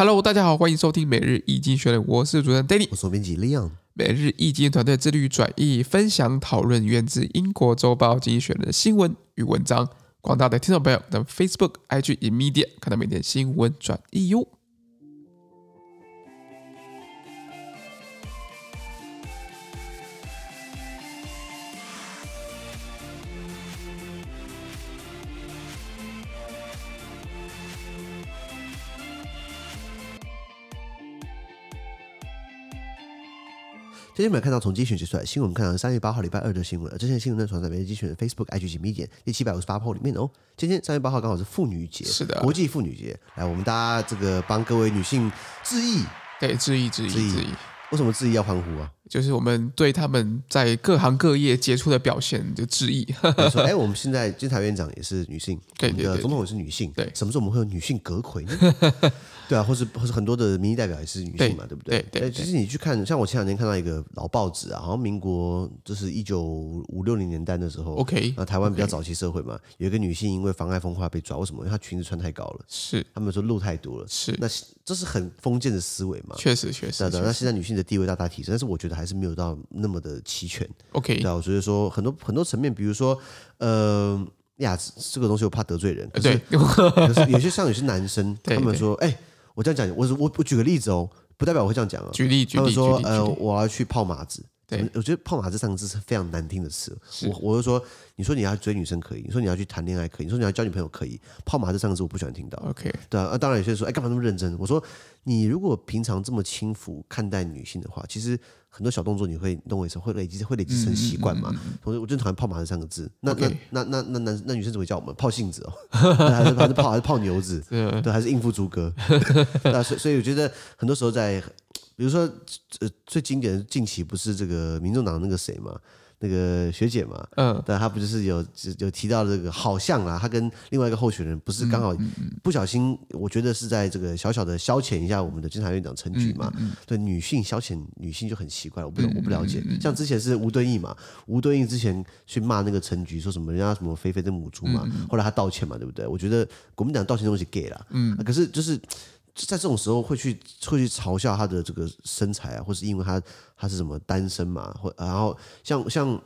Hello，大家好，欢迎收听每日易经学人，我是主持人 Danny，我是编辑 Leon。每日易经团队致力于转译、分享、讨论源自英国周报《经济学人》的新闻与文章。广大的听众朋友，等 Facebook、IG、Media 看到每天新闻转译哟。今天没有看到从精选写出来新闻，我们看到三月八号礼拜二的新闻。而这些新闻呢，传在每日精选的 Facebook、IG 及 Medium 第七百五十八号里面哦。今天三月八号刚好是妇女节，是的，国际妇女节。来，我们大家这个帮各位女性致意，对，致意，致意，致意。为什么致意要欢呼啊？就是我们对他们在各行各业杰出的表现就致意。说，哎，我们现在监察院长也是女性，对对对，总统也是女性，对，什么时候我们会有女性阁魁呢？对啊，或是或是很多的民意代表也是女性嘛，对，对不对？对，其实你去看，像我前两天看到一个老报纸啊，好像民国就是一九五六零年代的时候，OK，那台湾比较早期社会嘛.有一个女性因为妨碍风化被抓，为什么？因为她裙子穿太高了，是他们说露太多了，是那这是很封建的思维嘛？确实确实，对的。那现在女性的地位大大提升，但是我觉得还是没有到那么的齐全。OK，对，我觉得说很多很多层面，比如说呃呀，这个东西我怕得罪人，可是可是有些像有些男生，他们说哎。我这样讲，我我我举个例子哦，不代表我会这样讲啊。举例，举例，他们说，呃，我要去泡马子。对，我觉得“泡马子”三个字是非常难听的词。我我就说，你说你要追女生可以，你说你要去谈恋爱可以，你说你要交女朋友可以，“泡马子”三个字我不喜欢听到。OK，对啊，当然有些人说，哎，干嘛那么认真？我说，你如果平常这么轻浮看待女性的话，其实。很多小动作你会弄为什么会累积会累积成习惯嘛？同时，我最讨厌泡马这三个字。那那那那那男那女生怎么叫我们泡性子哦？还是还是泡还是泡牛子？对，还是应付猪哥？那所以所以我觉得很多时候在，比如说呃最经典的近期不是这个民众党那个谁嘛？那个学姐嘛，嗯，但她不就是有有提到这个，好像啊，她跟另外一个候选人不是刚好不小心，我觉得是在这个小小的消遣一下我们的监察院长陈菊嘛，对女性消遣女性就很奇怪，我不我不了解，像之前是吴敦义嘛，吴敦义之前去骂那个陈菊，说什么人家什么菲菲的母猪嘛，后来他道歉嘛，对不对？我觉得国民党道歉东西给了，嗯，可是就是。在这种时候会去会去嘲笑他的这个身材啊，或是因为他他是什么单身嘛，或然后像像。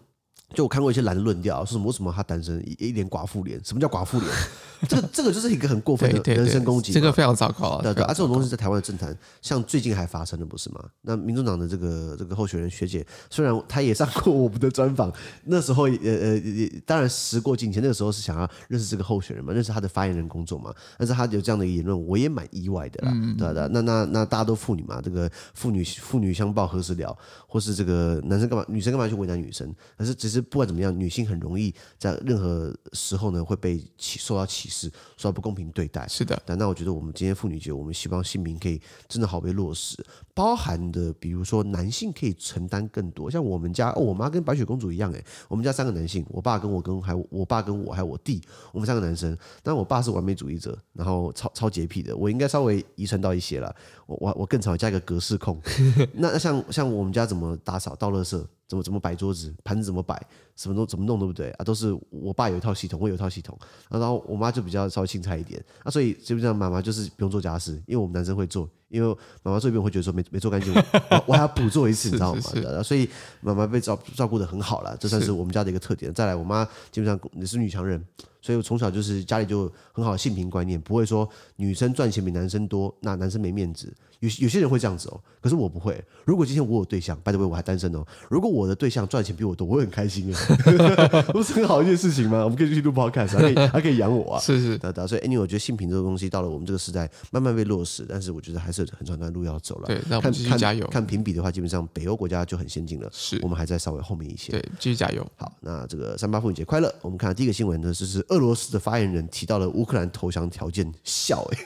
就我看过一些男的论调，说什么为什么他单身一一脸寡妇脸？什么叫寡妇脸？这个这个就是一个很过分的人身攻击，这个非常糟糕啊！对对，啊，这种东西在台湾的政坛，像最近还发生的，不是吗？那民众党的这个这个候选人学姐，虽然她也上过我们的专访，那时候呃呃，当然时过境迁，那个时候是想要认识这个候选人嘛，认识他的发言人工作嘛。但是他有这样的言论，我也蛮意外的啦，嗯、对的。那那那大家都妇女嘛，这个妇女妇女相报何时了？或是这个男生干嘛，女生干嘛去为难女生？可是只是不管怎么样。女性很容易在任何时候呢会被歧受到歧视，受到不公平对待。是的，但那我觉得我们今天妇女节，我们希望性平可以真的好被落实，包含的比如说男性可以承担更多。像我们家，哦，我妈跟白雪公主一样，诶，我们家三个男性，我爸跟我跟还有我爸跟我还有我弟，我们三个男生。但我爸是完美主义者，然后超超洁癖的，我应该稍微遗传到一些了。我我我更常加一个格式控。那像像我们家怎么打扫倒垃圾？怎么怎么摆桌子，盘子怎么摆，什么都怎么弄，对不对啊？都是我爸有一套系统，我有一套系统，然后我妈就比较稍微青菜一点啊，所以基本上妈妈就是不用做家事，因为我们男生会做，因为妈妈做一遍会觉得说没没做干净，我我还要补做一次，你知道吗？所以妈妈被照照顾得很好了，这算是我们家的一个特点。再来，我妈基本上也是女强人。所以我从小就是家里就很好的性平观念，不会说女生赚钱比男生多，那男生没面子。有有些人会这样子哦，可是我不会。如果今天我有对象，by the way 我还单身哦。如果我的对象赚钱比我多，我会很开心啊，不是很好一件事情吗？我们可以继续录 podcast，还可以 还可以养我啊。是是的的。所以 anyway 我觉得性平这个东西到了我们这个时代慢慢被落实，但是我觉得还是很长段路要走了。对，那我们继续加油。看评比的话，基本上北欧国家就很先进了，是我们还在稍微后面一些。对，继续加油。好，那这个三八妇女节快乐。我们看第一个新闻呢，就是俄罗斯的发言人。人提到了乌克兰投降条件，笑哎、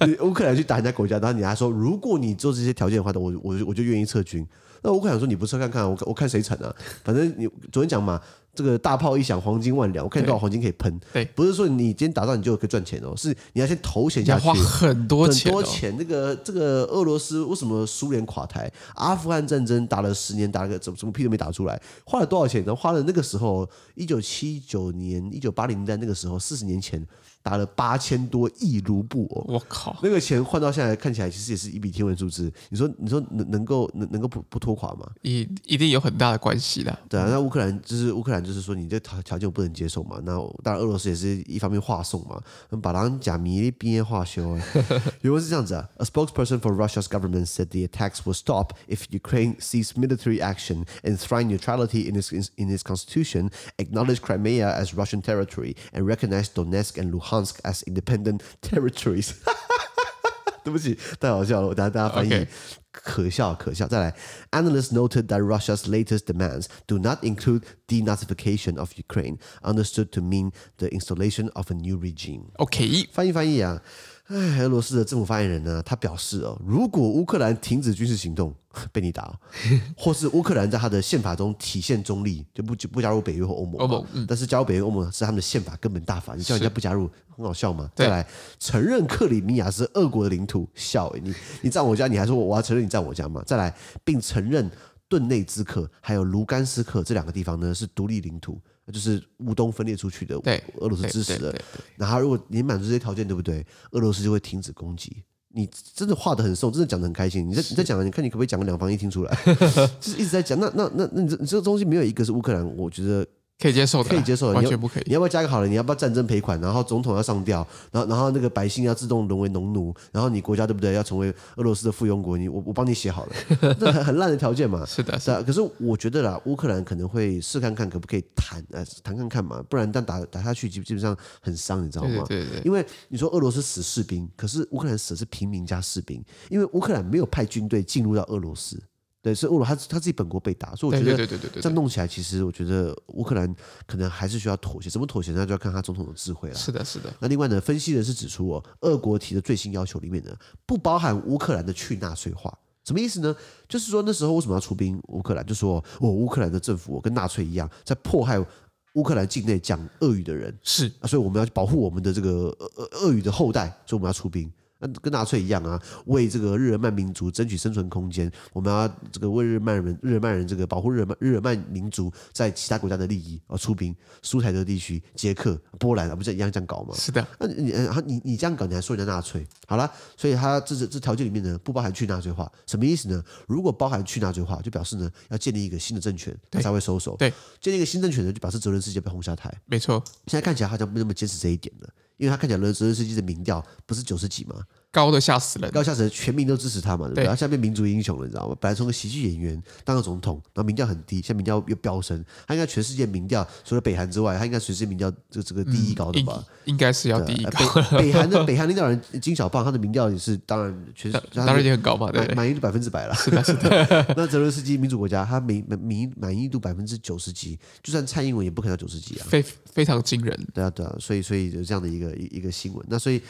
欸，乌克兰去打人家国家，然后你还说，如果你做这些条件的话，我我我就愿意撤军。那乌克兰说，你不撤看看，我我看谁惨啊？反正你昨天讲嘛。这个大炮一响，黄金万两。我看你多少黄金可以喷。对，不是说你今天打仗你就可以赚钱哦，是你要先投钱下去，花很多钱、哦。很多钱。那个这个俄罗斯为什么苏联垮台？阿富汗战争打了十年，打了个怎么怎么屁都没打出来，花了多少钱呢？花了那个时候一九七九年、一九八零年代那个时候，四十年前打了八千多亿卢布哦！我靠，那个钱换到现在看起来，其实也是一笔天文数字。你说，你说能能够能能够不不拖垮吗？一一定有很大的关系的。对啊，那乌克兰就是乌克兰，就是说你这条条件我不能接受嘛。那当然，俄罗斯也是一方面话送嘛，把人假迷边话修。原文是这样子啊：A spokesperson for Russia's government said the attacks will stop if Ukraine cease military action, enshrine neutrality in its in its constitution, acknowledge Crimea as Russian territory, and recognize Donetsk and Luhansk as independent territories，对不起，太好笑了，我等下大家翻译，Okay. 可笑可笑。再来，Analysts noted that Russia's latest demands do not include denazification of Ukraine, understood to mean the installation of a new regime. OK，翻译翻译啊。 哎，俄罗斯的政府发言人呢，他表示哦，如果乌克兰停止军事行动，被你打，或是乌克兰在他的宪法中体现中立，就不不加入北约或欧盟。欧盟，嗯，但是加入北约、欧盟是他们的宪法根本大法，你叫人家不加入，很好笑吗？再来承认克里米亚是俄国的领土，笑你你在我家，你还说我要承认你在我家吗？再来，并承认顿内兹克还有卢甘斯克这两个地方呢是独立领土。就是乌东分裂出去的，对俄罗斯支持的。然后，如果你满足这些条件，对不对？俄罗斯就会停止攻击。你真的画的很瘦，真的讲的很开心。你在你在讲，你看你可不可以讲个两方一听出来？就是一直在讲。那那那那你这你这个东西没有一个是乌克兰，我觉得。可以接受的，可以接受的，完全不可以。你要不要加个好了？你要不要战争赔款？然后总统要上吊，然后然后那个百姓要自动沦为农奴，然后你国家对不对？要成为俄罗斯的附庸国？你我我帮你写好了，这很很烂的条件嘛。是的，是的。可是我觉得啦，乌克兰可能会试看看可不可以谈，呃，谈看看嘛。不然但打打下去基基本上很伤，你知道吗？对对对。因为你说俄罗斯死士兵，可是乌克兰死的是平民加士兵，因为乌克兰没有派军队进入到俄罗斯。对，是乌罗，他他自己本国被打，所以我觉得这样弄起来，其实我觉得乌克兰可能还是需要妥协。怎么妥协？那就要看他总统的智慧了。是的，是的。那另外呢，分析人士指出哦，俄国提的最新要求里面呢，不包含乌克兰的去纳粹化。什么意思呢？就是说那时候为什么要出兵乌克兰？就说我乌克兰的政府跟纳粹一样，在迫害乌克兰境内讲俄语的人，是，所以我们要保护我们的这个俄俄语的后代，所以我们要出兵。那跟纳粹一样啊，为这个日耳曼民族争取生存空间，我们要这个为日耳曼人、日耳曼人这个保护日耳曼日耳曼民族在其他国家的利益而出兵。苏台德地区、捷克、波兰啊，不是一样这样搞吗？是的。那你然后你你这样搞，你还说人家纳粹？好了，所以他这这这条件里面呢，不包含去纳粹化，什么意思呢？如果包含去纳粹化，就表示呢要建立一个新的政权，他才会收手。对，建立一个新政权呢，就表示泽连斯基被轰下台。没错。现在看起来好像不那么坚持这一点了，因为他看起来二十世纪的民调不是九十几吗？高的吓死人，高吓死人，全民都支持他嘛，对不对？他现在变民族英雄了，你知道吗？本来从个喜剧演员当个总统，然后民调很低，现在民调又飙升，他应该全世界民调除了北韩之外，他应该全世界民调这这个第一高的吧？嗯、应该是要第一高。北韩的北韩领导人金小胖，他的民调也是当然全 当然也很高嘛，对，满意度百分之百了。是的，是的。那泽伦斯基民主国家，他民民满意度百分之九十几，就算蔡英文也不可能九十几啊，非非常惊人。对啊，对啊，所以所以有这样的一个一一个新闻，那所以。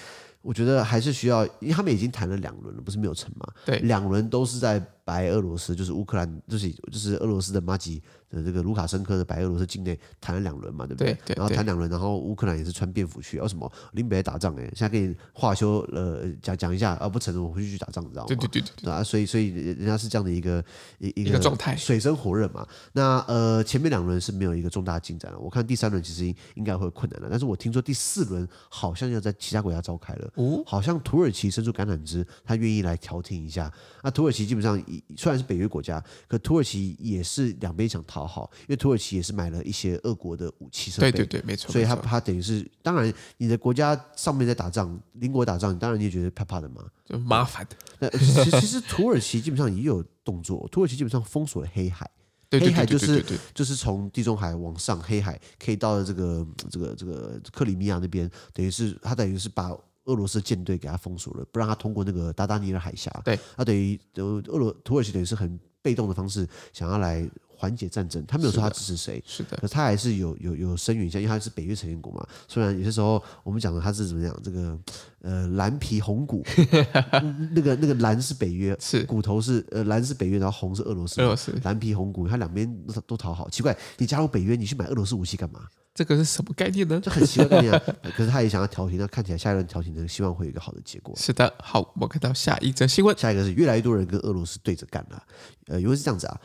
我觉得还是需要，因为他们已经谈了两轮了，不是没有成嘛？对，两轮都是在白俄罗斯，就是乌克兰，就是就是俄罗斯的马吉的这个卢卡申科的白俄罗斯境内谈了两轮嘛，对不对？对，对，然后谈两轮，然后乌克兰也是穿便服去，为什么？林北打仗哎，现在给你话休呃讲讲一下，啊不承认我回去去打仗，你知道吗？对对对对，对啊，所以所以人家是这样的一个一一个状态，水深火热嘛。那呃前面两轮是没有一个重大进展了，我看第三轮其实应应该会有困难了，但是我听说第四轮好像要在其他国家召开了。哦，好像土耳其伸出橄榄枝，他愿意来调停一下。那土耳其基本上虽然是北约国家，可土耳其也是两边想讨好，因为土耳其也是买了一些俄国的武器设备。对对对，没错。所以他他等于是，当然你的国家上面在打仗，邻国打仗，你当然你也觉得怕怕的嘛，就麻烦的。那其实其实土耳其基本上也有动作，土耳其基本上封锁了黑海。黑海就是就是从地中海往上，黑海可以到了这个这个这个克里米亚那边，等于是它等于是把。俄罗斯舰队给他封锁了，不让他通过那个达达尼尔海峡。对，他等于俄罗土耳其等于是很被动的方式，想要来缓解战争。他没有说他支持谁，是的，可是他还是有有有声援一下，因为他是北约成员国嘛。虽然有些时候我们讲的他是怎么样，这个呃蓝皮红骨，那个那个蓝是北约，是骨头是呃蓝是北约，然后红是俄罗斯，俄罗斯蓝皮红骨，他两边都都讨好。奇怪，你加入北约，你去买俄罗斯武器干嘛？这个是什么概念呢？这很奇怪概念啊！可是他也想要调停，那看起来下一轮调停呢，希望会有一个好的结果。是的，好，我们看到下一则新闻，下一个是越来越多人跟俄罗斯对着干了。呃，因为是这样子啊，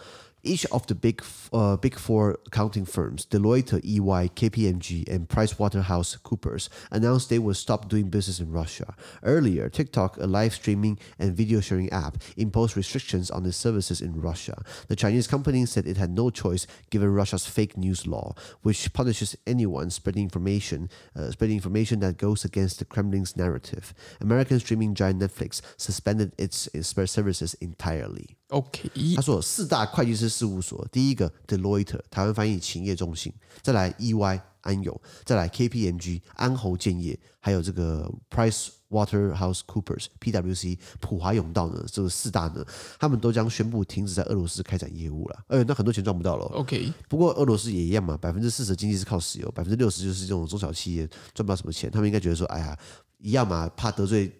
Each of the big uh, big four accounting firms, Deloitte, EY, KPMG, and PricewaterhouseCoopers, announced they would stop doing business in Russia. Earlier, TikTok, a live streaming and video sharing app, imposed restrictions on its services in Russia. The Chinese company said it had no choice given Russia's fake news law, which punishes anyone spreading information, uh, spreading information that goes against the Kremlin's narrative. American streaming giant Netflix suspended its, its services entirely. OK，他说四大会计师 事务所，第一个 Deloitte 台湾翻译勤业中心，再来 EY 安永，再来 KPMG 安侯建业，还有这个 Price Waterhouse Coopers PwC 普华永道呢，这个四大呢，他们都将宣布停止在俄罗斯开展业务了。哎，那很多钱赚不到了。OK，不过俄罗斯也一样嘛，百分之四十的经济是靠石油，百分之六十就是这种中小企业赚不到什么钱，他们应该觉得说，哎呀，一样嘛，怕得罪。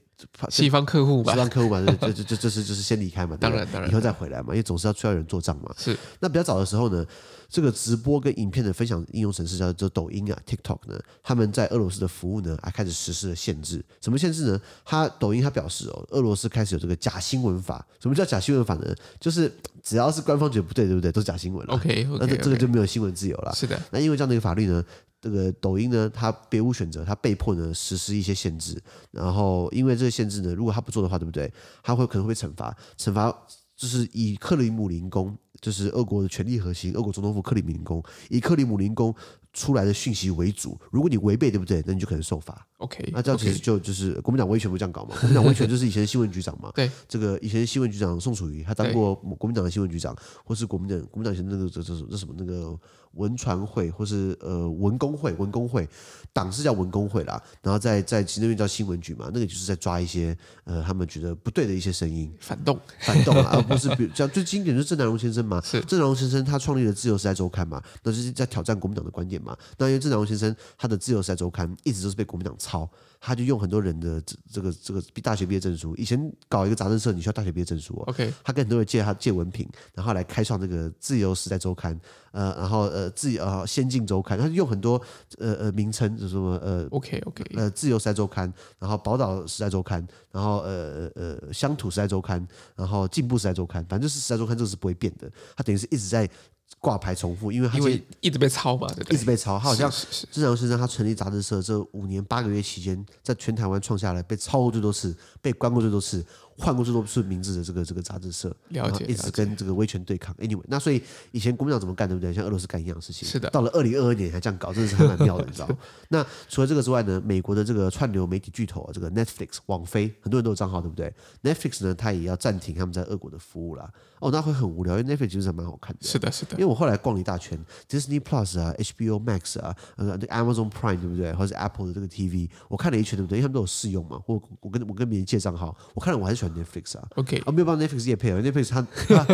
西方客户吧，西方客户嘛，这这这这是就是先离开嘛，当然当然，以后再回来嘛，因为总是要需要人做账嘛。是。那比较早的时候呢，这个直播跟影片的分享应用程式叫做抖音啊，TikTok 呢，他们在俄罗斯的服务呢，还开始实施了限制。什么限制呢？他抖音他表示哦，俄罗斯开始有这个假新闻法。什么叫假新闻法呢？就是只要是官方觉得不对，对不对？都是假新闻了。OK，那这这个就没有新闻自由了。是的。那因为这样的一个法律呢。这个抖音呢，它别无选择，它被迫呢实施一些限制。然后因为这个限制呢，如果他不做的话，对不对？他会可能会被惩罚，惩罚就是以克里姆林宫，就是俄国的权力核心，俄国总统府克里姆林宫，以克里姆林宫出来的讯息为主。如果你违背，对不对？那你就可能受罚。OK，那这样其实就就是国民党威权不这样搞嘛？国民党威权就是以前的新闻局长嘛。对，这个以前新闻局长宋楚瑜，他当过国民党的新闻局长，或是国民党国民党以前那个这这这什么那个。文传会或是呃文工会，文工会党是叫文工会啦，然后在在其实那边叫新闻局嘛，那个就是在抓一些呃他们觉得不对的一些声音，反动。反动啊，而不是比如像最经典就是郑南榕先生嘛，是。郑南榕先生他创立了《自由时代周刊》嘛，那就是在挑战国民党的观点嘛，那因为郑南榕先生他的《自由时代周刊》一直都是被国民党抄。他就用很多人的这这个这个大学毕业证书，以前搞一个杂志社，你需要大学毕业证书哦。OK，他跟很多人借他借文凭，然后来开创这个《自由时代周刊》，呃，然后呃自由呃先进周刊，他就用很多呃呃名称，就是什么呃 OK OK，呃自由时代周刊，然后宝岛时代周刊，然后呃呃乡土时代周刊，然后进步时代周刊，反正就是时代周刊这个是不会变的，他等于是一直在。挂牌重复，因为他因为一直被抄嘛，对对，一直被抄。他好像郑南榕先生他成立杂志社这五年八个月期间，在全台湾创下来被抄过最多次，被关过最多次。换过最多次名字的这个这个杂志社，了解，一直跟这个威权对抗。Anyway，那所以以前国民党怎么干，对不对？像俄罗斯干一样的事情。是的。到了二零二二年还这样搞，真的是还蛮妙的，你知道吗？那除了这个之外呢，美国的这个串流媒体巨头啊这个 Netflix 网飞，很多人都有账号，对不对？Netflix 呢，它也要暂停他们在俄国的服务啦。哦，那会很无聊，因为 Netflix 其实还蛮好看的。是的，是的。因为我后来逛了一大圈，Disney Plus 啊，HBO Max 啊，呃，Amazon Prime 对不对？或者 Apple 的这个 TV，我看了一圈，对不对？因为他们都有试用嘛。我我跟我跟别人借账号，我看了我还是喜欢 Netflix 啊。OK。我，没有帮 Netflix 也配合，Netflix 他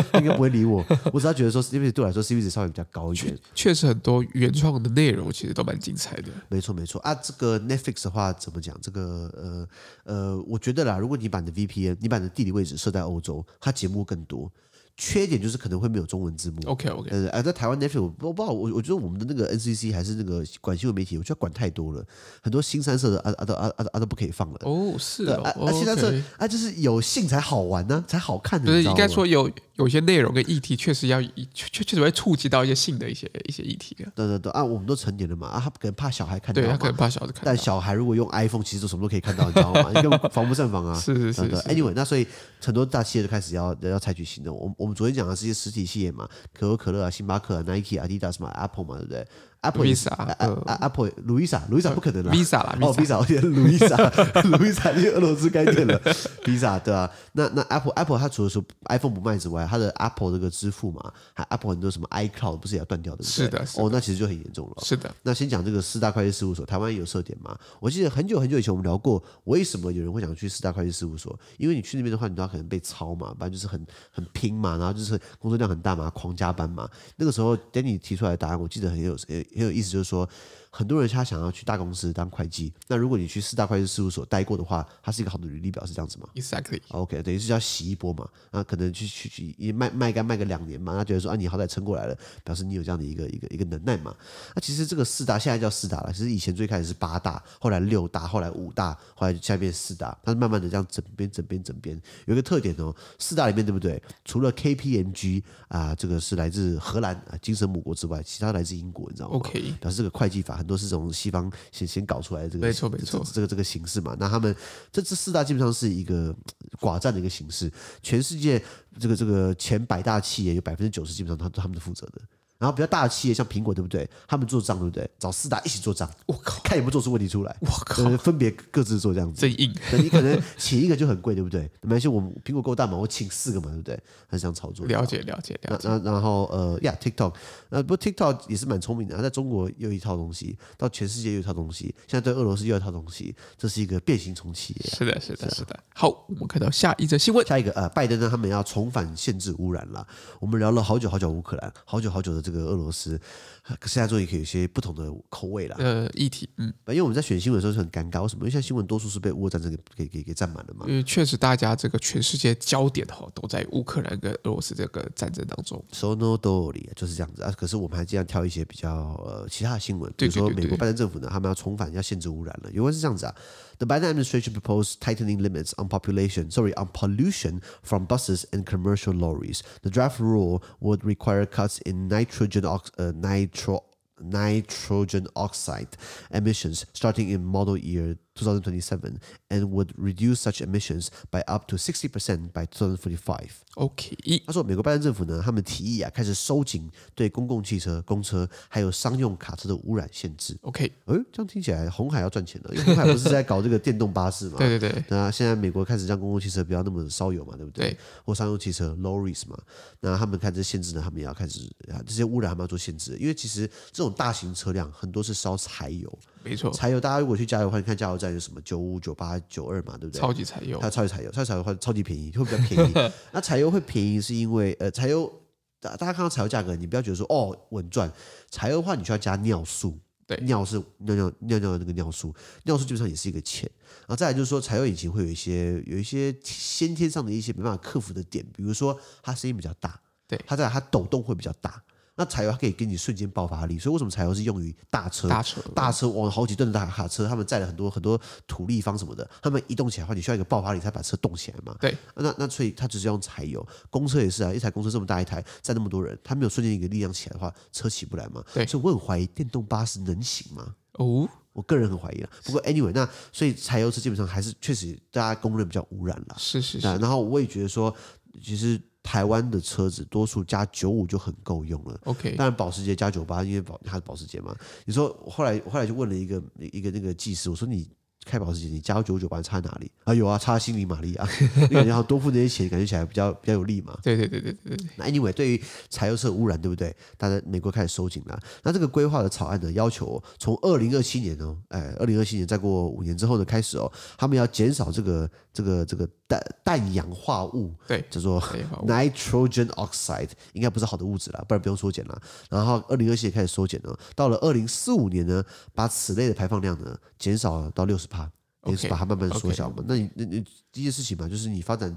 他应该不会理我，我只要觉得说 Netflix 对我来说 CP 值稍微比较高一点。确实很多原创的内容其实都蛮精彩的。没错没错啊，这个 Netflix 的话怎么讲？这个呃呃，我觉得啦，如果你把你的 VPN，你把你的地理位置设在欧洲，它节目更多。缺点就是可能会没有中文字幕。OK OK，呃，哎在台湾 Netflix 我不知道，我我觉得我们的那个 NCC 还是那个管新闻媒体，我觉得管太多了，很多新三色的啊啊都啊啊啊都不可以放了。哦，是啊，啊新三色啊就是有性才好玩呢，才好看。就是应该说有有些内容跟议题确实要确确实会触及到一些性的一些一些议题。对对对啊，我们都成年了嘛啊，他可能怕小孩看到，对他可能怕小孩看。但小孩如果用 iPhone，其实都什么都可以看到，你知道吗？你根本防不胜防啊。是是是。Anyway，那所以很多大企业就开始要要采取行动。我我我们昨天讲的是些。实体企业嘛，可口可乐啊，星巴克啊，Nike，Adidas 嘛，Apple 嘛，对不对？Apple Visa，Apple Louisa，Louisa 不可能了，Visa 啦，哦，Visa，我觉得 Louisa，Louisa 因为俄罗斯该点了，Visa 对啊，那那 Apple Apple 它除了说 iPhone 不卖之外，它的 Apple 这个支付嘛，还 Apple 很多什么 iCloud 不是也要断掉的？是的，哦，那其实就很严重了。是的，那先讲这个四大会计事务所，台湾有设点吗？我记得很久很久以前我们聊过，为什么有人会想去四大会计事务所？因为你去那边的话，你都要可能被抄嘛，不然就是很很拼嘛，然后就是工作量很大嘛，狂加班嘛。那个时候 Danny 提出来的答案，我记得很有很有意思，就是说。很多人他想要去大公司当会计，那如果你去四大会计事务所待过的话，它是一个好的履历表，是这样子吗？Exactly。OK，等于是要洗一波嘛，那可能去去去卖卖干卖个两年嘛，他觉得说啊，你好歹撑过来了，表示你有这样的一个一个一个能耐嘛。那其实这个四大现在叫四大了，其实以前最开始是八大，后来六大，后来五大，后来下面四大，它是慢慢的这样整编整编整编，有一个特点哦，四大里面对不对？除了 KPMG 啊，这个是来自荷兰啊，精神母国之外，其他来自英国，你知道吗？OK，表示这个会计法很多是从西方先先搞出来的这个，没错没错，这个这个形式嘛。那他们这这四大基本上是一个寡占的一个形式，全世界这个这个前百大企业有百分之九十基本上他他们是负责的。然后比较大的企业像苹果，对不对？他们做账，对不对？找四大一起做账，我靠，看有没有做出问题出来。我靠，分别各自做这样子。真硬。你可能请一个就很贵，对不对？没关系，我们苹果够大嘛，我请四个嘛，对不对？还是这样操作。了解，了解，了解。那然后呃呀，TikTok，呃不过 TikTok 也是蛮聪明的，它在中国又一套东西，到全世界又一套东西，现在对俄罗斯又一套东西，这是一个变形虫企业。是的，是的，是的。好，我们看到下一则新闻。下一个呃，拜登呢，他们要重返限制污染了。我们聊了好久好久乌克兰，好久好久的这个俄罗斯。可是现在终于可以有一些不同的口味了。呃，议题，嗯，因为我们在选新闻的时候是很尴尬，为什么？因为现在新闻多数是被乌俄战争给给给给占满了嘛。因为确实，大家这个全世界焦点哈都在乌克兰跟俄罗斯这个战争当中。So no story 就是这样子啊。可是我们还尽量挑一些比较呃其他的新闻，比如说美国拜登政府呢，他们要重返要限制污染了。原文是这样子啊：The Biden administration proposed tightening limits on population, sorry, on pollution from buses and commercial lorries. The draft rule would require cuts in nitrogen ox, uh, 呃 nit nitrogen oxide emissions starting in model year 2027 and would reduce such emissions by up to 60% by 2045. OK，他说美国拜登政府呢，他们提议啊，开始收紧对公共汽车、公车还有商用卡车的污染限制。OK，哎，这样听起来红海要赚钱了，因为红海不是在搞这个电动巴士嘛？对对对。那现在美国开始让公共汽车不要那么烧油嘛，对不对？对。或商用汽车 lorries 嘛，那他们开始限制呢，他们也要开始啊，这些污染他们要做限制，因为其实这种大型车辆很多是烧柴油。没错，柴油大家如果去加油的话，你看加油站有什么九五、九八、九二嘛，对不对？超级柴油，它超级柴油，超级柴油的话超级便宜，会比较便宜。那柴油会便宜是因为呃，柴油大大家看到柴油价格，你不要觉得说哦稳赚。柴油的话，你需要加尿素，对，尿是尿尿尿尿的那个尿素，尿素基本上也是一个钱。然后再来就是说，柴油引擎会有一些有一些先天上的一些没办法克服的点，比如说它声音比较大，对，它在它抖动会比较大。那柴油它可以给你瞬间爆发力，所以为什么柴油是用于大车？大车，大车往好几吨的大卡车，他们载了很多很多土立方什么的，他们移动起来的话，你需要一个爆发力才把车动起来嘛。对，那那所以它只是用柴油。公车也是啊，一台公车这么大一台，载那么多人，它没有瞬间一个力量起来的话，车起不来嘛。对，所以我很怀疑电动巴士能行吗？哦，我个人很怀疑了。不过 anyway，那所以柴油车基本上还是确实大家公认比较污染了。是是是。然后我也觉得说，其实。台湾的车子多数加九五就很够用了。OK，当然保时捷加九八，因为保它是保时捷嘛。你说后来后来就问了一个一个那个技师，我说你。开保时捷，你加九九八差在哪里啊？有啊，差心理马力啊！你感觉好多付那些钱，感觉起来比较比较有利嘛。对对对对对。那 anyway，对于柴油车污染，对不对？大家美国开始收紧了。那这个规划的草案呢，要求从二零二七年哦，哎，二零二七年再过五年之后呢开始哦，他们要减少这个这个这个氮氮氧化物，对，叫做 nitrogen oxide，应该不是好的物质了，不然不用缩减了。然后二零二七年开始缩减了，到了二零四五年呢，把此类的排放量呢减少到六十趴。也是把它慢慢缩小嘛。Okay, okay. 那你那你第一件事情嘛，就是你发展，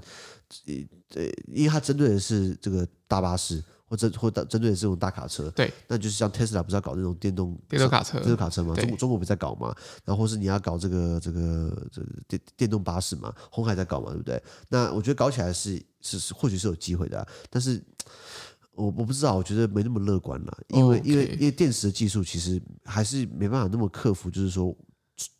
呃，因为它针对的是这个大巴士，或者或者针对的是这种大卡车。对。那就是像特斯拉不是要搞那种电动电动卡车，电动卡车嘛？中国中国不是在搞嘛？然后或是你要搞这个这个这电电动巴士嘛？红海在搞嘛？对不对？那我觉得搞起来是是是或许是有机会的，啊，但是我我不知道，我觉得没那么乐观了，因为、okay. 因为因为电池的技术其实还是没办法那么克服，就是说。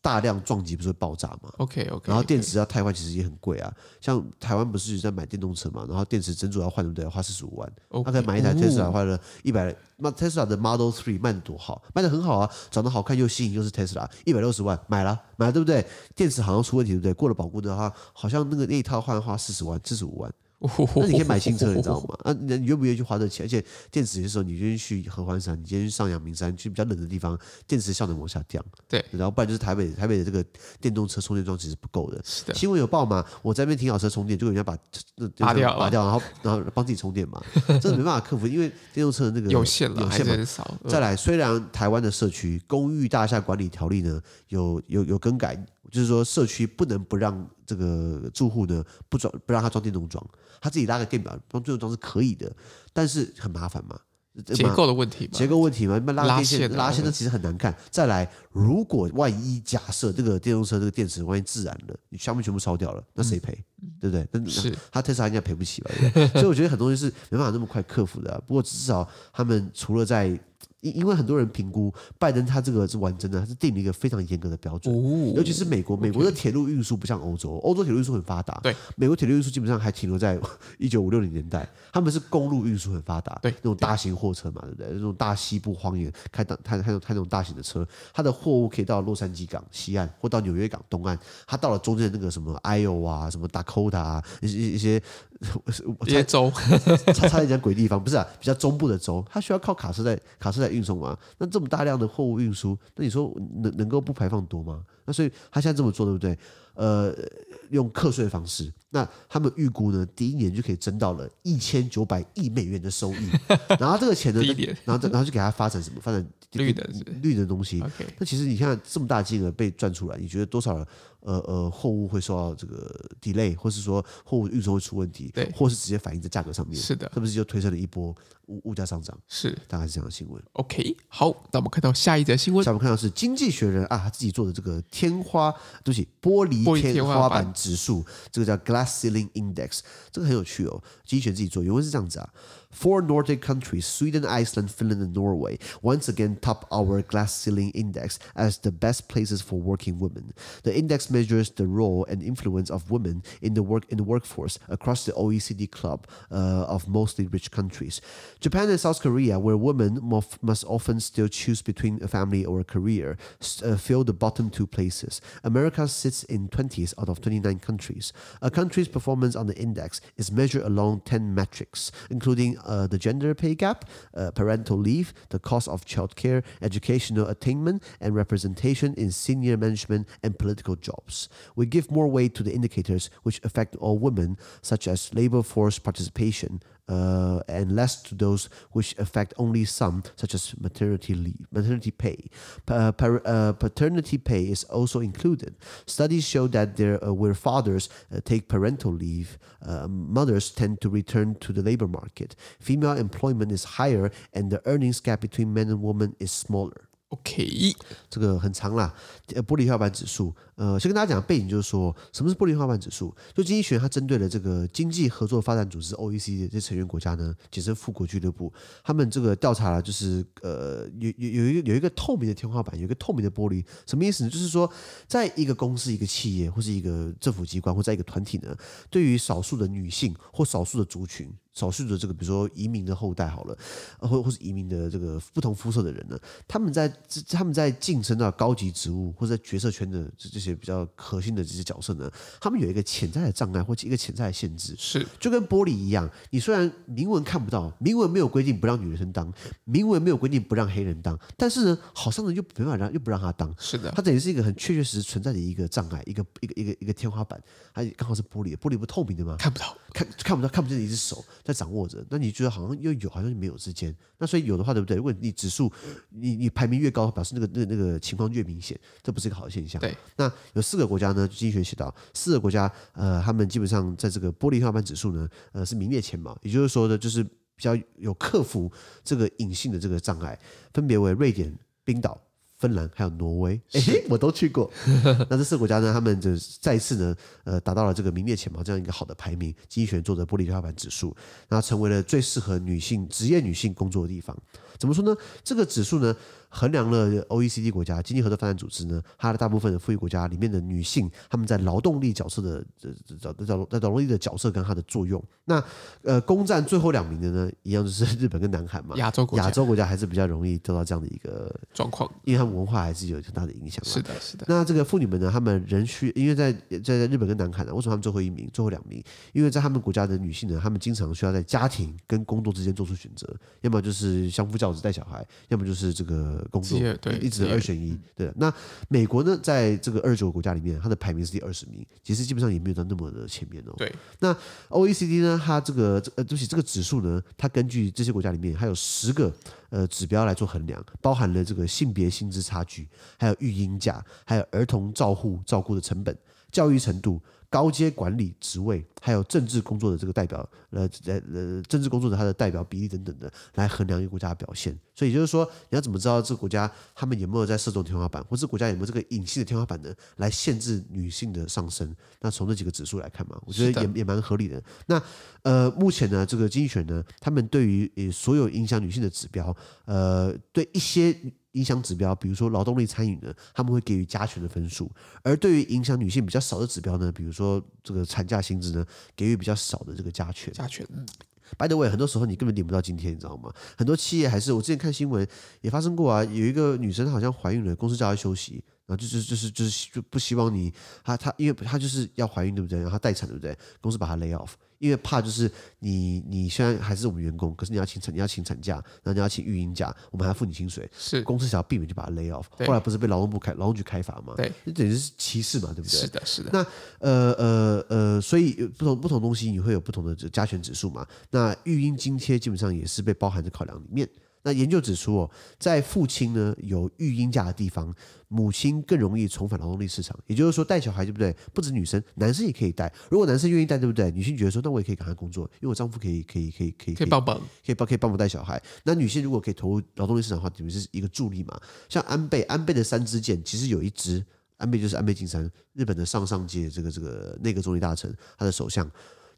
大量撞击不是会爆炸吗？OK OK，然后电池要汰换，其实也很贵啊。像台湾不是在买电动车嘛，然后电池整组要换，对不对？要花四十五万。他可以买一台 Tesla，花了一百。那 Tesla 的 Model Three 卖的多好，卖的很好啊，长得好看又新颖，又是 Tesla，，一百六十万买了，买了对不对？电池好像出问题，对不对？过了保固的话，好像那个那一套换花四十万，四十五万。那你可以买新车，你知道吗？啊，你愿不愿意去花这钱？而且电池的时候，你今天去合欢山，你今天去上阳明山，去比较冷的地方，电池效能往下降。对，然后不然就是台北台北的这个电动车充电桩其实不够的。是的。新闻有报嘛？我在那边停好车充电，就有人家把拔掉，拔掉，然后然后帮自己充电嘛。这没办法克服，因为电动车的那个有限了，有限嘛。少。再来，虽然台湾的社区公寓大厦管理条例呢有有有更改。就是说，社区不能不让这个住户呢不装不让他装电动桩，他自己拉个电表装电动桩是可以的，但是很麻烦嘛，结构的问题嘛，结构问题嘛，那拉电线拉线那其实很难看。再来，如果万一假设这个电动车这个电池万一自燃了，你下面全部烧掉了，那谁赔？嗯、对不对？那是他特斯拉应该赔不起吧？对不对？所以我觉得很多东西是没办法那么快克服的、啊。不过至少他们除了在因因为很多人评估拜登他这个是完整的，他是定了一个非常严格的标准，哦、尤其是美国，美国的铁路运输不像欧洲，欧洲铁路运输很发达，对，美国铁路运输基本上还停留在一九五六零年代，他们是公路运输很发达，对，那种大型货车嘛，对不对？那种大西部荒野开大开开开那种大型的车，它的货物可以到洛杉矶港西岸或到纽约港东岸，它到了中间那个什么 Iowa 啊，什么 Dakota 啊，一些一些一些州，差差一点鬼地方，不是啊，比较中部的州，它需要靠卡车在卡车在运送嘛，那。这么大量的货物运输，那你说能能够不排放多吗？那所以他现在这么做，对不对？呃，用课税的方式，那他们预估呢，第一年就可以挣到了一千九百亿美元的收益。然后这个钱呢，然后然后就给他发展什么？发展绿的绿的东西。那其实你看这么大金额被赚出来，你觉得多少人？呃呃，货物会受到这个 delay，或是说货物运输会出问题，对，或是直接反映在价格上面，是的，是不是就推升了一波物物价上涨？是，大概是这样的新闻。OK，好，那我们看到下一则新闻，下面看到是《经济学人》啊，他自己做的这个天花，对不起，玻璃天花板指数，这个叫 Glass Ceiling Index，这个很有趣哦。经济学人自己做，原文是这样子啊。Four Nordic countries, Sweden, Iceland, Finland, and Norway, once again top our glass ceiling index as the best places for working women. The index measures the role and influence of women in the work in the workforce across the OECD club uh, of mostly rich countries. Japan and South Korea, where women must often still choose between a family or a career, uh, fill the bottom two places. America sits in 20th out of 29 countries. A country's performance on the index is measured along 10 metrics, including uh, the gender pay gap, uh, parental leave, the cost of childcare, educational attainment, and representation in senior management and political jobs. We give more weight to the indicators which affect all women, such as labor force participation, uh, and less to those which affect only some, such as maternity leave, maternity pay. Uh, uh, paternity pay is also included. Studies show that there, uh, where fathers uh, take parental leave, uh, mothers tend to return to the labor market. Female employment is higher, and the earnings gap between men and women is smaller. OK，这个很长啦。呃玻璃天花板指数，呃，先跟大家讲背景，就是说什么是玻璃天花板指数？就经济学它针对了这个经济合作发展组织 OECD 的这成员国家呢，简称富国俱乐部，他们这个调查了，就是呃，有有有一个有一个透明的天花板，有一个透明的玻璃，什么意思呢？就是说，在一个公司、一个企业或是一个政府机关或在一个团体呢，对于少数的女性或少数的族群。少数的这个，比如说移民的后代好了，或或是移民的这个不同肤色的人呢，他们在他们在晋升到高级职务或者在决策圈的这这些比较核心的这些角色呢，他们有一个潜在的障碍或者一个潜在的限制，是就跟玻璃一样，你虽然明文看不到，明文没有规定不让女生当，明文没有规定不让黑人当，但是呢，好像呢又没办法让又不让他当，是的，它等于是一个很确确实实存在的一个障碍，一个一个一个一个天花板，它刚好是玻璃，玻璃不透明的吗？看不到，看看不到，看不见的一只手。在掌握着，那你觉得好像又有，好像没有之间，那所以有的话，对不对？如果你指数，你你排名越高，表示那个那那个情况越明显，这不是一个好的现象。对，那有四个国家呢，经济学写到，四个国家，呃，他们基本上在这个玻璃天花板指数呢，呃，是名列前茅，也就是说呢，就是比较有克服这个隐性的这个障碍，分别为瑞典、冰岛。芬兰还有挪威，哎，我都去过。那这四个国家呢，他们就再一次呢，呃，达到了这个名列前茅这样一个好的排名。经济学人做的玻璃天花板指数，然后成为了最适合女性职业女性工作的地方。怎么说呢？这个指数呢，衡量了 OECD 国家经济合作发展组织呢，它的大部分的富裕国家里面的女性，她们在劳动力角色的这这这在劳动力的角色跟它的作用。那呃，攻占最后两名的呢，一样就是日本跟南韩嘛。亚洲国家，亚洲国家还是比较容易得到这样的一个状况，因为他们文化还是有很大的影响。是的，是的。那这个妇女们呢，她们仍需，因为在在在日本跟南韩呢，为什么他们最后一名、最后两名？因为在他们国家的女性呢，她们经常需要在家庭跟工作之间做出选择，要么就是相夫教子带小孩，要么就是这个工作，对，一直二选一。对，那美国呢，在这个二十九个国家里面，它的排名是第二十名，其实基本上也没有到那么的前面哦。对，那 OECD 呢，它这个呃，对不起，这个指数呢，它根据这些国家里面还有十个呃指标来做衡量，包含了这个性别薪资差距，还有育婴假，还有儿童照护照顾的成本，教育程度。高阶管理职位，还有政治工作的这个代表，呃，呃，政治工作的他的代表比例等等的，来衡量一个国家的表现。所以也就是说，你要怎么知道这个国家他们有没有在射中天花板，或者国家有没有这个隐性的天花板呢？来限制女性的上升？那从这几个指数来看嘛，我觉得也也蛮合理的。那呃，目前呢，这个经济学呢，他们对于呃所有影响女性的指标，呃，对一些。影响指标，比如说劳动力参与呢，他们会给予加权的分数；而对于影响女性比较少的指标呢，比如说这个产假薪资呢，给予比较少的这个加权。加权。By the way，很多时候你根本领不到津贴，你知道吗？很多企业还是我之前看新闻也发生过啊，有一个女生她好像怀孕了，公司叫她休息，然后就是就是就是就不希望你她她，因为她就是要怀孕，对不对？然后她待产，对不对？公司把她 lay off。因为怕就是你，你虽然还是我们员工，可是你要请产，你要请产假，然后你要请育婴假，我们还要付你薪水。是公司想要避免就把它 lay off。后来不是被劳动部开劳动局开罚吗？对，这等于是歧视嘛，对不对？是的，是的。那呃呃呃，所以不同不同东西你会有不同的加权指数嘛？那育婴津贴基本上也是被包含在考量里面。那研究指出哦，在父亲呢有育婴假的地方，母亲更容易重返劳动力市场。也就是说，带小孩对不对？不止女生，男生也可以带。如果男生愿意带，对不对？女性觉得说，那我也可以赶快工作，因为我丈夫可以可以可以可以可以帮忙，可以帮可以帮我带小孩。那女性如果可以投入劳动力市场的话，等于是一个助力嘛。像安倍，安倍的三支箭，其实有一支，安倍就是安倍晋三，日本的上上届这个这个内阁总理大臣，他的首相。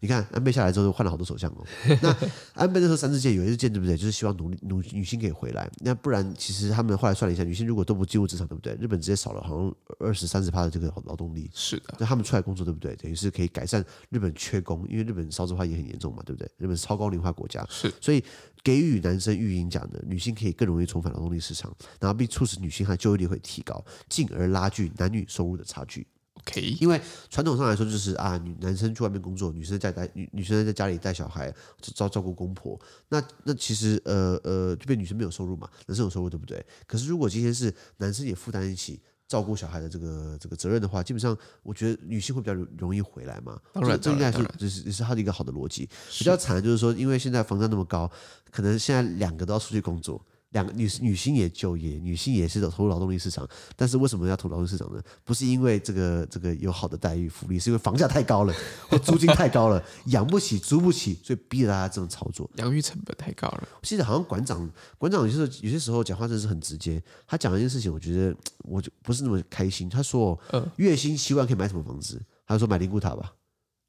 你看安倍下来之后换了好多首相哦。那 安倍那时候三支箭有一支箭对不对？就是希望努力女女性可以回来。那不然其实他们后来算了一下，女性如果都不进入职场对不对？日本直接少了好像二十三十趴的这个劳动力。是的，那他们出来工作对不对？等于是可以改善日本缺工，因为日本少子化也很严重嘛，对不对？日本是超高龄化国家，是，所以给予男生育婴奖的，女性可以更容易重返劳动力市场，然后并促使女性和就业率会提高，进而拉锯男女收入的差距。OK，因为传统上来说就是啊，女男生去外面工作，女生在带女女生在家里带小孩，照照顾公婆。那那其实呃呃，这边女生没有收入嘛，男生有收入，对不对？可是如果今天是男生也负担一起照顾小孩的这个这个责任的话，基本上我觉得女性会比较容易回来嘛。当然，这应该是也是也是他的一个好的逻辑。比较惨的就是说，因为现在房价那么高，可能现在两个都要出去工作。两个女女性也就业，女性也是投入劳动力市场，但是为什么要投劳动力市场呢？不是因为这个这个有好的待遇福利，是因为房价太高了，或租金太高了，养不起，租不起，所以逼着大家这种操作。养育成本太高了。现在好像馆长馆长就是有些时候讲话真的是很直接，他讲一件事情，我觉得我就不是那么开心。他说，月薪七万可以买什么房子？他说买灵骨塔吧。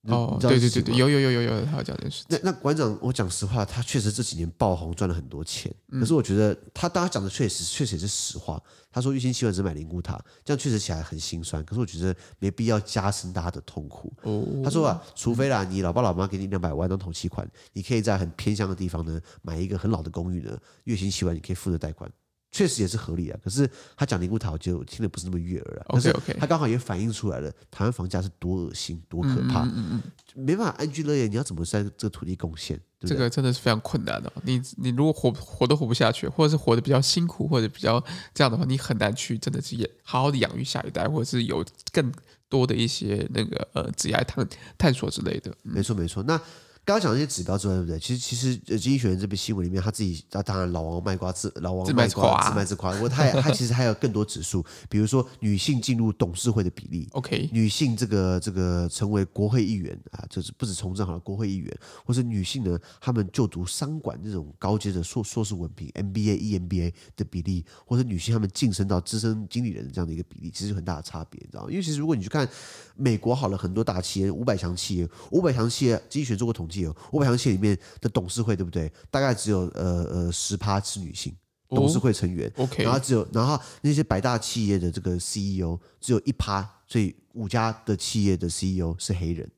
哦，对对对对，有有有有有，他有讲这件事。那那馆长，我讲实话，他确实这几年爆红，赚了很多钱。可是我觉得他当他讲的确实确实也是实话。他说月薪七万只买灵骨塔，这样确实起来很心酸。可是我觉得没必要加深大家的痛苦。他说啊，除非啦，你老爸老妈给你两百万当头期款，你可以在很偏乡的地方呢买一个很老的公寓呢，月薪七万你可以付的贷款。确实也是合理的，可是他讲灵骨塔，我就听得不是那么悦耳啊。OK OK，他刚好也反映出来了台湾房价是多恶心、多可怕，嗯嗯，嗯，没办法安居乐业，你要怎么在这个土地贡献？对对这个真的是非常困难的。你你如果活活都活不下去，或者是活得比较辛苦，或者比较这样的话，你很难去真的是好好的养育下一代，或者是有更多的一些那个呃职业探探索之类的。嗯、没错没错，那。刚刚讲那些指标之外，对不对？其实其实，呃，经济学人这篇新闻里面，他自己，他当然老王卖瓜自老王卖瓜自卖自夸。不过他 他其实还有更多指数，比如说女性进入董事会的比例，OK，女性这个这个成为国会议员啊，就是不止从政好了，国会议员，或是女性呢，她们就读商管这种高阶的硕硕士文凭，MBA、EMBA 的比例，或者女性她们晋升到资深经理人这样的一个比例，其实有很大的差别，你知道吗？因为其实如果你去看美国好了，很多大企业，五百强企业，五百强企业，经济学做过统计。五百强企业里面的董事会，对不对？大概只有呃呃十趴是女性，董事会成员。然后只有然后那些百大企业的这个 CEO 只有一趴，所以五家的企业的 CEO 是黑人。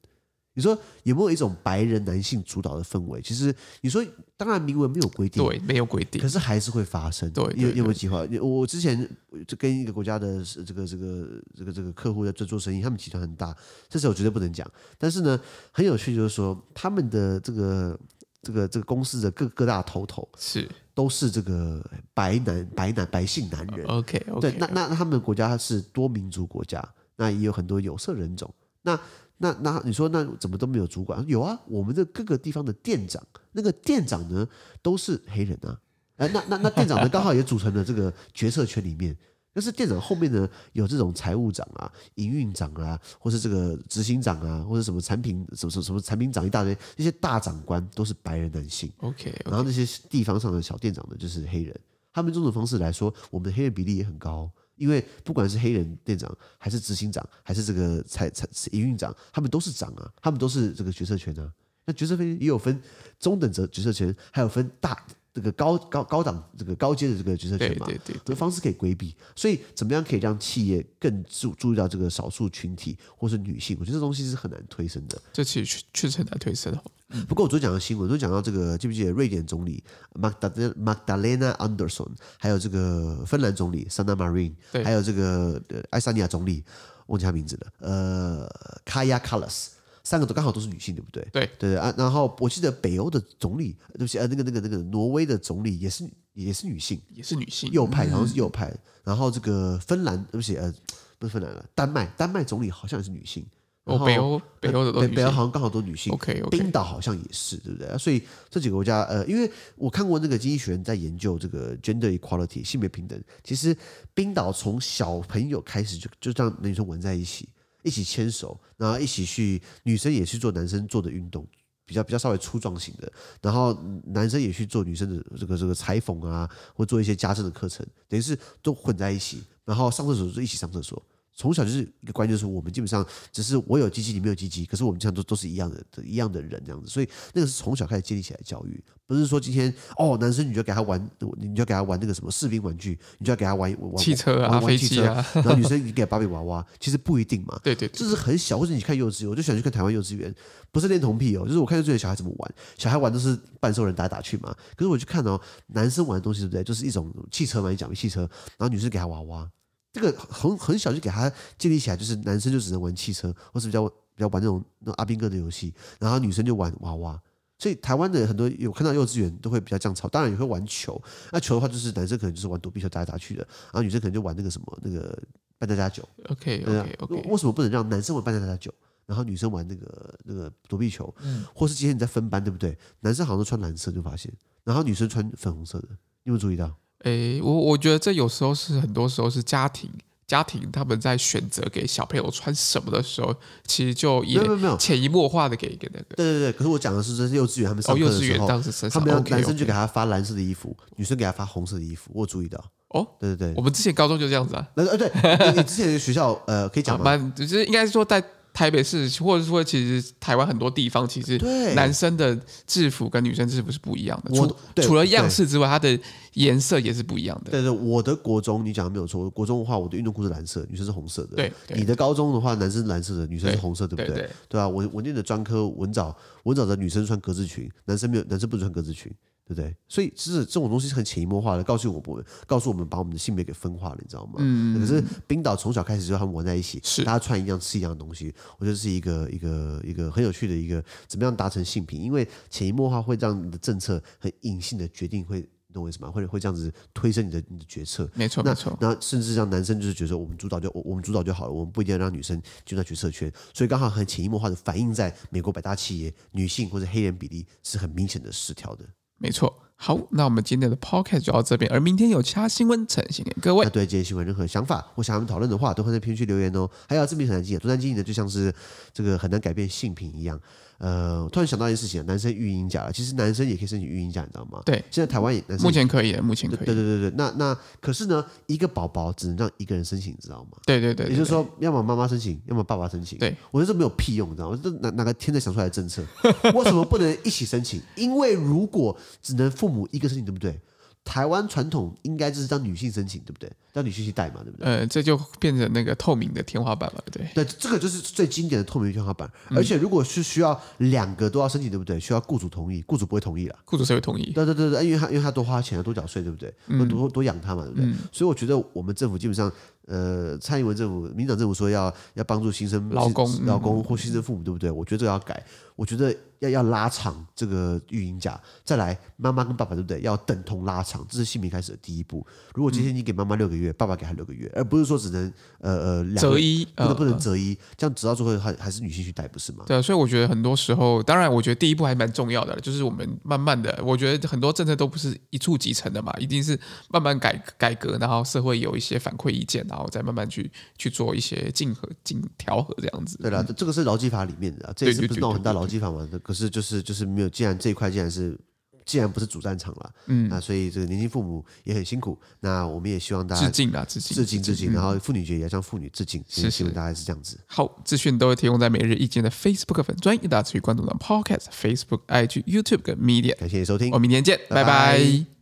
你说有没有一种白人男性主导的氛围？其实你说，当然明文没有规定，对，没有规定，可是还是会发生。对，有有没有计划？我之前就跟一个国家的这个这个这个这个客户在做做生意，他们集团很大，这事我绝对不能讲。但是呢，很有趣，就是说他们的这个这个这个公司的各各大头头是都是这个白男白男白姓男人。OK，, okay 对，那那他们的国家是多民族国家，那也有很多有色人种。那那那你说那怎么都没有主管？有啊，我们的各个地方的店长，那个店长呢都是黑人啊。哎，那那那店长呢刚好也组成了这个决策圈里面。但是店长后面呢有这种财务长啊、营运长啊，或是这个执行长啊，或者什么产品什么什么什么产品长一大堆，那些大长官都是白人男性。OK，, okay. 然后那些地方上的小店长呢就是黑人。他们这种方式来说，我们的黑人比例也很高。因为不管是黑人店长，还是执行长，还是这个财财营运长，他们都是长啊，他们都是这个决策权啊。那决策权也有分中等者决策权，还有分大。这个高高高档这个高阶的这个决策权嘛，对对对，这个方式可以规避。所以怎么样可以让企业更注注意到这个少数群体或是女性？我觉得这东西是很难推升的。这其实确实很难推升的。不过我昨天讲的新闻，都讲到这个，记不记得瑞典总理 Magdalena Andersson，还有这个芬兰总理 Sanna Marin，还有这个爱沙尼亚总理忘记他名字了，呃，Kaja Kallas。三个都刚好都是女性，对不对？对对对啊！然后我记得北欧的总理，对不起，呃，那个那个那个挪威的总理也是也是女性，也是女性，右派，好像是右派。然后这个芬兰，对不起，呃，不是芬兰了，丹麦，丹麦总理好像也是女性。哦，北欧北欧的都北北欧好像刚好都女性。OK OK。冰岛好像也是，对不对？所以这几个国家，呃，因为我看过那个经济学人在研究这个 gender equality 性别平等，其实冰岛从小朋友开始就就让女生玩在一起。一起牵手，然后一起去，女生也去做男生做的运动，比较比较稍微粗壮型的，然后男生也去做女生的这个这个裁缝啊，或做一些家政的课程，等于是都混在一起，然后上厕所就一起上厕所。从小就是一个观念，就是我们基本上只是我有鸡鸡，你没有鸡鸡，可是我们这样都都是一样的，一样的人这样子。所以那个是从小开始建立起来教育，不是说今天哦，男生你就给他玩，你就给他玩那个什么士兵玩具，你就要给他玩玩汽车啊、玩飞机啊，然后女生你给芭比娃娃，其实不一定嘛。对对，这是很小，或者你看幼稚园，我就喜欢去看台湾幼稚园，不是恋童癖哦，就是我看幼稚园小孩怎么玩，小孩玩都是半兽人打来打去嘛。可是我去看哦，男生玩的东西对不对？就是一种汽车嘛，你讲汽车，然后女生给他娃娃。这个很很小就给他建立起来，就是男生就只能玩汽车，或是比较比较玩那种那种阿兵哥的游戏，然后女生就玩娃娃。所以台湾的很多有看到幼稚园都会比较这样吵，当然也会玩球。那球的话，就是男生可能就是玩躲避球打来打去的，然后女生可能就玩那个什么那个扮家家酒。OK OK OK。为什么不能让男生玩扮家家酒，然后女生玩那个那个躲避球？嗯。或是今天你在分班对不对？男生好像都穿蓝色，就发现，然后女生穿粉红色的，你有没有注意到？诶，我我觉得这有时候是很多时候是家庭家庭他们在选择给小朋友穿什么的时候，其实就也没有没有潜移默化的给一个那个。对对对，可是我讲的是这是幼稚园他们上课的时候，哦、幼稚园当时他们要男生就给他发蓝色的衣服，okay, okay. 女生给他发红色的衣服，我有注意到。哦，对台北市，或者说其实台湾很多地方，其实男生的制服跟女生制服是不一样的。除除了样式之外，它的颜色也是不一样的。对对，我的国中你讲的没有错。国中的话，我的运动裤是蓝色，女生是红色的。对，你的高中的话，男生是蓝色的，女生是红色，对不对？对，对，对，对啊，我我念的专科文藻，文藻的女生穿格子裙，男生没有，男生不准穿格子裙。对不对？所以其实这种东西是很潜移默化的，告诉我们，告诉我们把我们的性别给分化了，你知道吗？嗯。可是冰岛从小开始就他们玩在一起，是大家穿一样吃一样的东西，我觉得是一个一个一个很有趣的一个怎么样达成性平？因为潜移默化会让你的政策很隐性的决定会，会懂我意思吗？会会这样子推升你的你的决策。没错，没错。那甚至让男生就是觉得我们主导就我们主导就好了，我们不一定要让女生进到决策圈。所以刚好很潜移默化的反映在美国百大企业，女性或者黑人比例是很明显的失调的。没错。好，那我们今天的 podcast 就到这边，而明天有其他新闻呈现给各位。那对这些新闻任何想法或想要讨论的话，都会在评论区留言哦。还有这边很难经营，独占经营的就像是这个很难改变性品一样。呃，突然想到一件事情，男生育婴假了，其实男生也可以申请育婴假，你知道吗？对，现在台湾也男生目前可以，目前可以。对对对对，那那可是呢，一个宝宝只能让一个人申请，你知道吗？对对对，对，也就是说，要么妈妈申请，要么爸爸申请。对，我觉得这没有屁用，你知道吗？这哪哪个天才想出来的政策？为什么不能一起申请？因为如果只能父母一个申请，对不对？台湾传统应该就是让女性申请，对不对？让女性去带嘛，对不对？呃，这就变成那个透明的天花板了，对。对，这个就是最经典的透明天花板。而且如果是需要两个都要申请，对不对？需要雇主同意，雇主不会同意了。雇主谁会同意？对对对对，因为他因为他多花钱啊，多缴税，对不对？多多多养他嘛，对不对？所以我觉得我们政府基本上。呃，蔡英文政府、民进党政府说要要帮助新生老公、老公或新生父母，对不对？我觉得这个要改。我觉得要要拉长这个育婴假，再来妈妈跟爸爸，对不对？要等同拉长，这是性平开始的第一步。如果今天你给妈妈六个月，爸爸给他六个月，而不是说只能呃呃择一，不能不能择一，这样直到最后还还是女性去带，不是吗？对，所以我觉得很多时候，当然，我觉得第一步还蛮重要的，就是我们慢慢的，我觉得很多政策都不是一触即成的嘛，一定是慢慢改改革，然后社会有一些反馈意见，然后再慢慢去去做一些竞合、竞调和这样子。对了，这个是劳基法里面的，这也是不是闹很大劳基法嘛？可是就是就是没有，既然这一块既然是既然不是主战场了，嗯，那所以这个年轻父母也很辛苦。那我们也希望大家致敬啊，致敬，致敬，致敬。然后妇女节也要向妇女致敬，是希望大家是这样子。好，资讯都会提供在每日一见的 Facebook 粉专，大家持续关注到 Podcast、Facebook、IG、YouTube 跟 Media。感谢你收听，我们明天见，拜拜。